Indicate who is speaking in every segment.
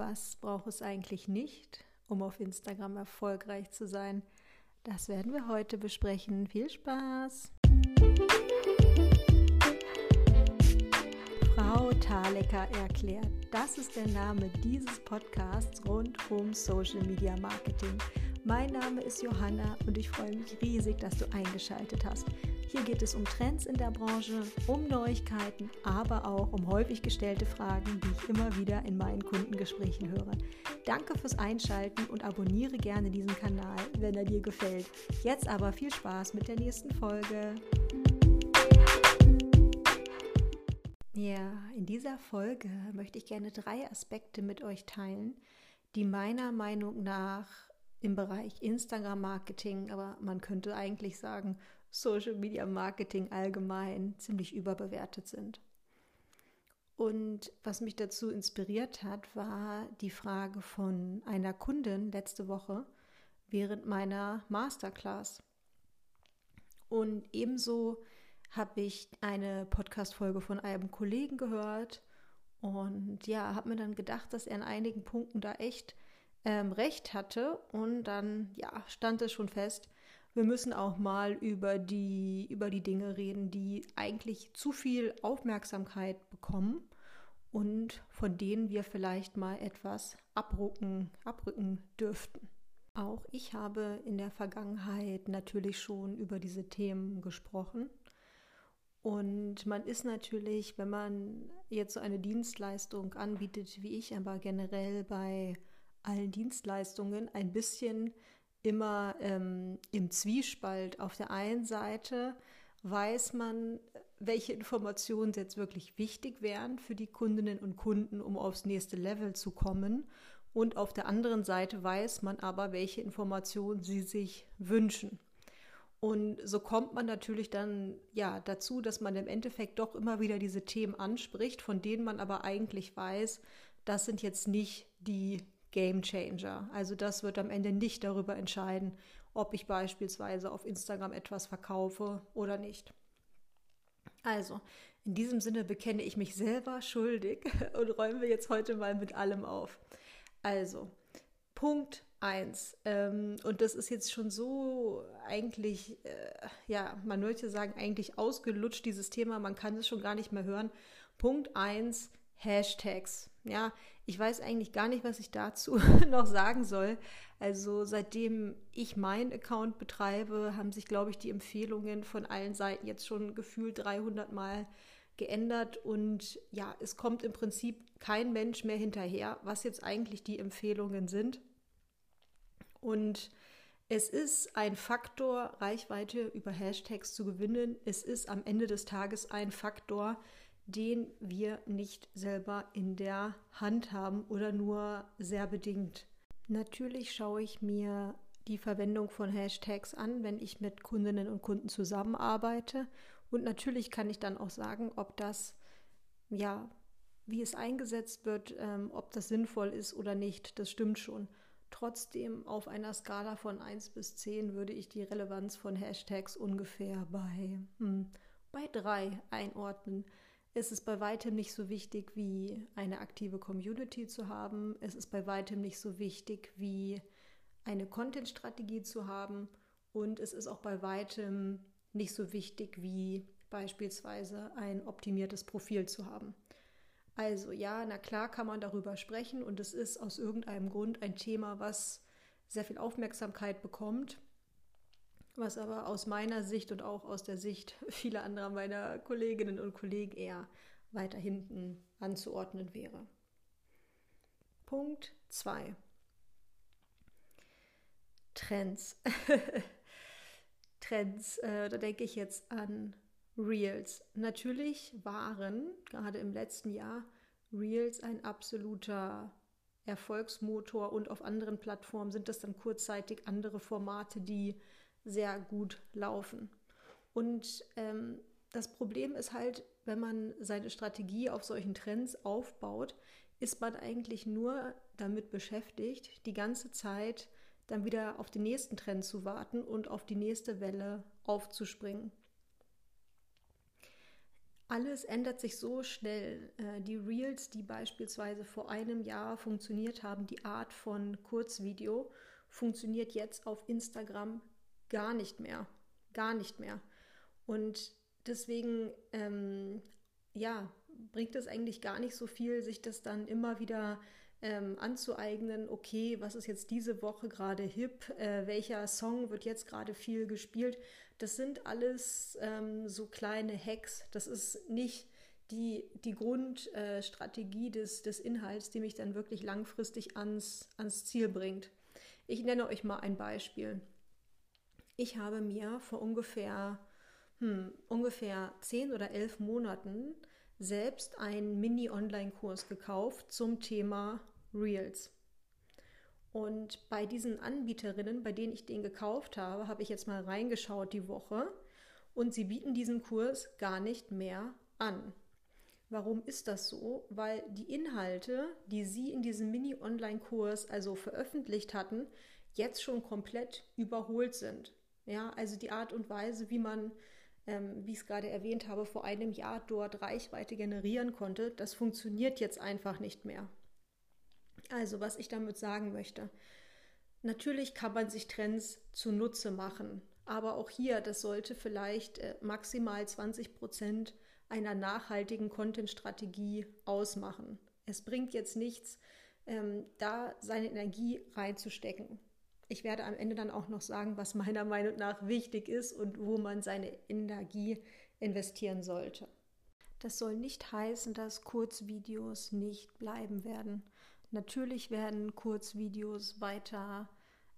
Speaker 1: was braucht es eigentlich nicht, um auf Instagram erfolgreich zu sein? Das werden wir heute besprechen. Viel Spaß! Frau Thalecker erklärt. Das ist der Name dieses Podcasts rund um Social Media Marketing. Mein Name ist Johanna und ich freue mich riesig, dass du eingeschaltet hast. Hier geht es um Trends in der Branche, um Neuigkeiten, aber auch um häufig gestellte Fragen, die ich immer wieder in meinen Kundengesprächen höre. Danke fürs Einschalten und abonniere gerne diesen Kanal, wenn er dir gefällt. Jetzt aber viel Spaß mit der nächsten Folge. Ja, in dieser Folge möchte ich gerne drei Aspekte mit euch teilen, die meiner Meinung nach im Bereich Instagram-Marketing, aber man könnte eigentlich sagen Social Media Marketing allgemein ziemlich überbewertet sind. Und was mich dazu inspiriert hat, war die Frage von einer Kundin letzte Woche während meiner Masterclass. Und ebenso habe ich eine Podcast-Folge von einem Kollegen gehört und ja, habe mir dann gedacht, dass er in einigen Punkten da echt ähm, recht hatte. Und dann ja, stand es schon fest, wir müssen auch mal über die, über die Dinge reden, die eigentlich zu viel Aufmerksamkeit bekommen und von denen wir vielleicht mal etwas abrücken, abrücken dürften. Auch ich habe in der Vergangenheit natürlich schon über diese Themen gesprochen. Und man ist natürlich, wenn man jetzt so eine Dienstleistung anbietet wie ich, aber generell bei allen Dienstleistungen ein bisschen immer ähm, im Zwiespalt. Auf der einen Seite weiß man, welche Informationen jetzt wirklich wichtig wären für die Kundinnen und Kunden, um aufs nächste Level zu kommen. Und auf der anderen Seite weiß man aber, welche Informationen sie sich wünschen. Und so kommt man natürlich dann ja dazu, dass man im Endeffekt doch immer wieder diese Themen anspricht, von denen man aber eigentlich weiß, das sind jetzt nicht die Game Changer. Also das wird am Ende nicht darüber entscheiden, ob ich beispielsweise auf Instagram etwas verkaufe oder nicht. Also, in diesem Sinne bekenne ich mich selber schuldig und räumen wir jetzt heute mal mit allem auf. Also, Punkt 1. Ähm, und das ist jetzt schon so eigentlich, äh, ja, man möchte sagen, eigentlich ausgelutscht, dieses Thema, man kann es schon gar nicht mehr hören. Punkt 1, Hashtags. Ja, ich weiß eigentlich gar nicht, was ich dazu noch sagen soll. Also seitdem ich meinen Account betreibe, haben sich, glaube ich, die Empfehlungen von allen Seiten jetzt schon gefühlt 300 Mal geändert und ja, es kommt im Prinzip kein Mensch mehr hinterher, was jetzt eigentlich die Empfehlungen sind. Und es ist ein Faktor, Reichweite über Hashtags zu gewinnen. Es ist am Ende des Tages ein Faktor, den wir nicht selber in der Hand haben oder nur sehr bedingt. Natürlich schaue ich mir die Verwendung von Hashtags an, wenn ich mit Kundinnen und Kunden zusammenarbeite. Und natürlich kann ich dann auch sagen, ob das, ja, wie es eingesetzt wird, ähm, ob das sinnvoll ist oder nicht. Das stimmt schon. Trotzdem auf einer Skala von 1 bis 10 würde ich die Relevanz von Hashtags ungefähr bei, hm, bei 3 einordnen. Es ist bei weitem nicht so wichtig wie eine aktive Community zu haben. Es ist bei weitem nicht so wichtig wie eine Content-Strategie zu haben. Und es ist auch bei weitem nicht so wichtig wie beispielsweise ein optimiertes Profil zu haben. Also ja, na klar kann man darüber sprechen und es ist aus irgendeinem Grund ein Thema, was sehr viel Aufmerksamkeit bekommt was aber aus meiner Sicht und auch aus der Sicht vieler anderer meiner Kolleginnen und Kollegen eher weiter hinten anzuordnen wäre. Punkt 2. Trends. Trends, äh, da denke ich jetzt an Reels. Natürlich waren gerade im letzten Jahr Reels ein absoluter Erfolgsmotor und auf anderen Plattformen sind das dann kurzzeitig andere Formate, die sehr gut laufen. Und ähm, das Problem ist halt, wenn man seine Strategie auf solchen Trends aufbaut, ist man eigentlich nur damit beschäftigt, die ganze Zeit dann wieder auf den nächsten Trend zu warten und auf die nächste Welle aufzuspringen. alles ändert sich so schnell. Äh, die Reels, die beispielsweise vor einem Jahr funktioniert haben, die Art von Kurzvideo, funktioniert jetzt auf Instagram gar nicht mehr. Gar nicht mehr. Und deswegen, ähm, ja, bringt es eigentlich gar nicht so viel, sich das dann immer wieder ähm, anzueignen, okay, was ist jetzt diese Woche gerade hip, äh, welcher Song wird jetzt gerade viel gespielt. Das sind alles ähm, so kleine Hacks. Das ist nicht die, die Grundstrategie äh, des, des Inhalts, die mich dann wirklich langfristig ans, ans Ziel bringt. Ich nenne euch mal ein Beispiel. Ich habe mir vor ungefähr, hm, ungefähr zehn oder elf Monaten selbst einen Mini-Online-Kurs gekauft zum Thema Reels. Und bei diesen Anbieterinnen, bei denen ich den gekauft habe, habe ich jetzt mal reingeschaut die Woche und sie bieten diesen Kurs gar nicht mehr an. Warum ist das so? Weil die Inhalte, die sie in diesem Mini-Online-Kurs also veröffentlicht hatten, jetzt schon komplett überholt sind. Ja, also die Art und Weise, wie man, ähm, wie ich es gerade erwähnt habe, vor einem Jahr dort Reichweite generieren konnte, das funktioniert jetzt einfach nicht mehr. Also, was ich damit sagen möchte. Natürlich kann man sich Trends zunutze machen, aber auch hier, das sollte vielleicht äh, maximal 20 Prozent einer nachhaltigen Content-Strategie ausmachen. Es bringt jetzt nichts, ähm, da seine Energie reinzustecken. Ich werde am Ende dann auch noch sagen, was meiner Meinung nach wichtig ist und wo man seine Energie investieren sollte. Das soll nicht heißen, dass Kurzvideos nicht bleiben werden. Natürlich werden Kurzvideos weiter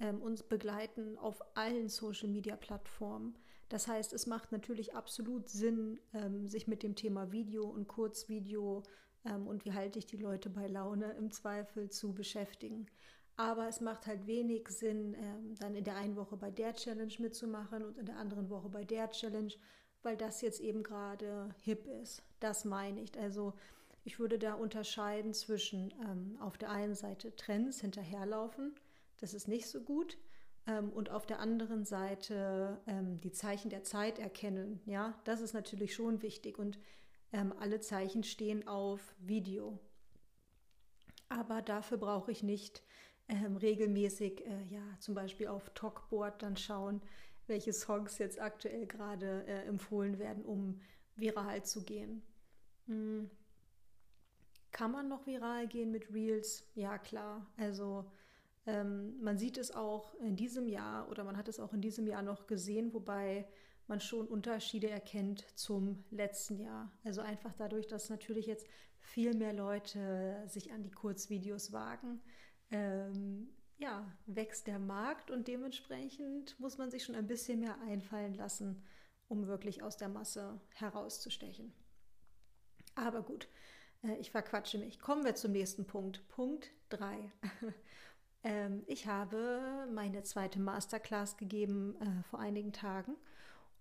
Speaker 1: ähm, uns begleiten auf allen Social-Media-Plattformen. Das heißt, es macht natürlich absolut Sinn, ähm, sich mit dem Thema Video und Kurzvideo ähm, und wie halte ich die Leute bei Laune im Zweifel zu beschäftigen. Aber es macht halt wenig Sinn, ähm, dann in der einen Woche bei der Challenge mitzumachen und in der anderen Woche bei der Challenge, weil das jetzt eben gerade hip ist. Das meine ich. Also ich würde da unterscheiden zwischen ähm, auf der einen Seite Trends hinterherlaufen, das ist nicht so gut, ähm, und auf der anderen Seite ähm, die Zeichen der Zeit erkennen. Ja, das ist natürlich schon wichtig und ähm, alle Zeichen stehen auf Video. Aber dafür brauche ich nicht ähm, regelmäßig, äh, ja, zum Beispiel auf Talkboard dann schauen, welche Songs jetzt aktuell gerade äh, empfohlen werden, um viral zu gehen. Mhm. Kann man noch viral gehen mit Reels? Ja, klar. Also ähm, man sieht es auch in diesem Jahr oder man hat es auch in diesem Jahr noch gesehen, wobei man schon Unterschiede erkennt zum letzten Jahr. Also einfach dadurch, dass natürlich jetzt viel mehr Leute sich an die Kurzvideos wagen, ähm, ja, wächst der Markt und dementsprechend muss man sich schon ein bisschen mehr einfallen lassen, um wirklich aus der Masse herauszustechen. Aber gut, äh, ich verquatsche mich. Kommen wir zum nächsten Punkt. Punkt 3. ähm, ich habe meine zweite Masterclass gegeben äh, vor einigen Tagen.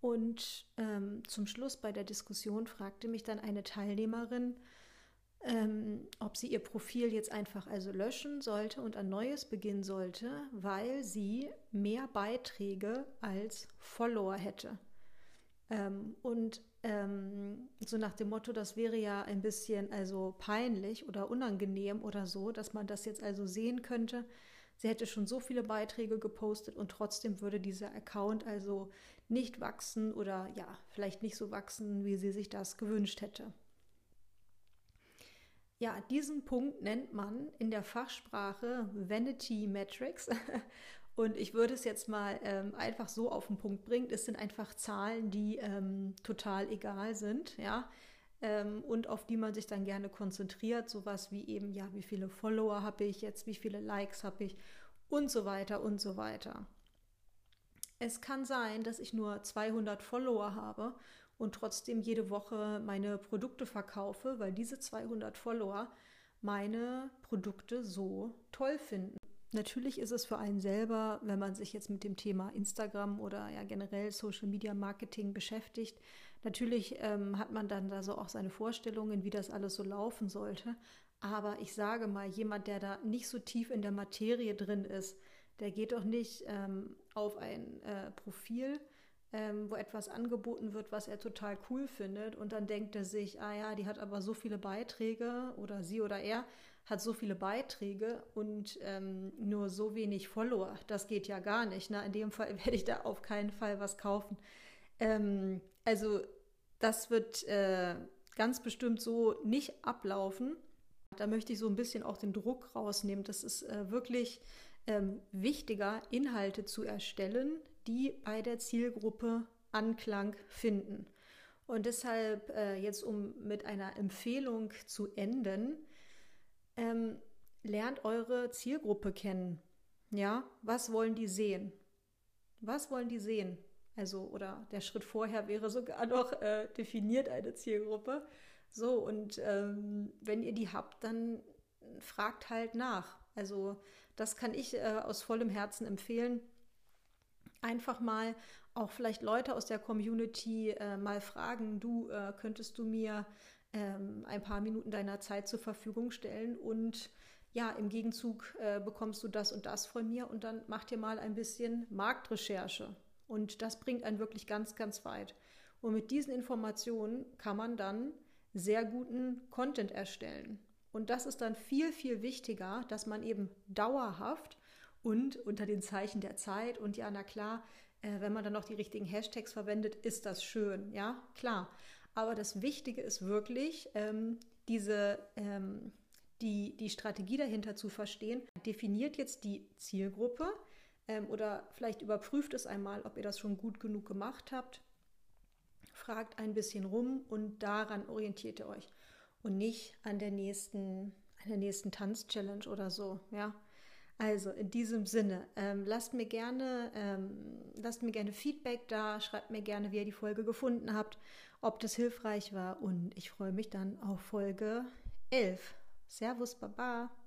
Speaker 1: Und ähm, zum Schluss bei der Diskussion fragte mich dann eine Teilnehmerin, ähm, ob sie ihr Profil jetzt einfach also löschen sollte und ein neues beginnen sollte, weil sie mehr Beiträge als Follower hätte. Ähm, und ähm, so nach dem Motto, das wäre ja ein bisschen also peinlich oder unangenehm oder so, dass man das jetzt also sehen könnte. Sie hätte schon so viele Beiträge gepostet und trotzdem würde dieser Account also nicht wachsen oder ja, vielleicht nicht so wachsen, wie sie sich das gewünscht hätte. Ja, diesen Punkt nennt man in der Fachsprache Vanity Metrics Und ich würde es jetzt mal ähm, einfach so auf den Punkt bringen. Es sind einfach Zahlen, die ähm, total egal sind, ja. Ähm, und auf die man sich dann gerne konzentriert. Sowas wie eben, ja, wie viele Follower habe ich jetzt, wie viele Likes habe ich und so weiter und so weiter. Es kann sein, dass ich nur 200 Follower habe und trotzdem jede Woche meine Produkte verkaufe, weil diese 200 Follower meine Produkte so toll finden. Natürlich ist es für einen selber, wenn man sich jetzt mit dem Thema Instagram oder ja generell Social Media Marketing beschäftigt, natürlich ähm, hat man dann da so auch seine Vorstellungen, wie das alles so laufen sollte. Aber ich sage mal, jemand, der da nicht so tief in der Materie drin ist, der geht doch nicht ähm, auf ein äh, Profil ähm, wo etwas angeboten wird, was er total cool findet. Und dann denkt er sich, ah ja, die hat aber so viele Beiträge oder sie oder er hat so viele Beiträge und ähm, nur so wenig Follower. Das geht ja gar nicht. Ne? In dem Fall werde ich da auf keinen Fall was kaufen. Ähm, also das wird äh, ganz bestimmt so nicht ablaufen. Da möchte ich so ein bisschen auch den Druck rausnehmen. Das ist äh, wirklich ähm, wichtiger, Inhalte zu erstellen, die bei der Zielgruppe Anklang finden. Und deshalb äh, jetzt, um mit einer Empfehlung zu enden, ähm, lernt eure Zielgruppe kennen. Ja, was wollen die sehen? Was wollen die sehen? Also, oder der Schritt vorher wäre sogar noch äh, definiert eine Zielgruppe. So, und ähm, wenn ihr die habt, dann fragt halt nach. Also, das kann ich äh, aus vollem Herzen empfehlen einfach mal auch vielleicht Leute aus der Community äh, mal fragen, du äh, könntest du mir ähm, ein paar Minuten deiner Zeit zur Verfügung stellen und ja, im Gegenzug äh, bekommst du das und das von mir und dann mach dir mal ein bisschen Marktrecherche. Und das bringt einen wirklich ganz, ganz weit. Und mit diesen Informationen kann man dann sehr guten Content erstellen. Und das ist dann viel, viel wichtiger, dass man eben dauerhaft und unter den Zeichen der Zeit. Und ja, na klar, äh, wenn man dann noch die richtigen Hashtags verwendet, ist das schön, ja, klar. Aber das Wichtige ist wirklich, ähm, diese, ähm, die, die Strategie dahinter zu verstehen. Definiert jetzt die Zielgruppe ähm, oder vielleicht überprüft es einmal, ob ihr das schon gut genug gemacht habt. Fragt ein bisschen rum und daran orientiert ihr euch und nicht an der nächsten, an der nächsten Tanz-Challenge oder so, ja. Also in diesem Sinne, ähm, lasst mir gerne, ähm, lasst mir gerne Feedback da, schreibt mir gerne, wie ihr die Folge gefunden habt, ob das hilfreich war und ich freue mich dann auf Folge 11. Servus, Baba.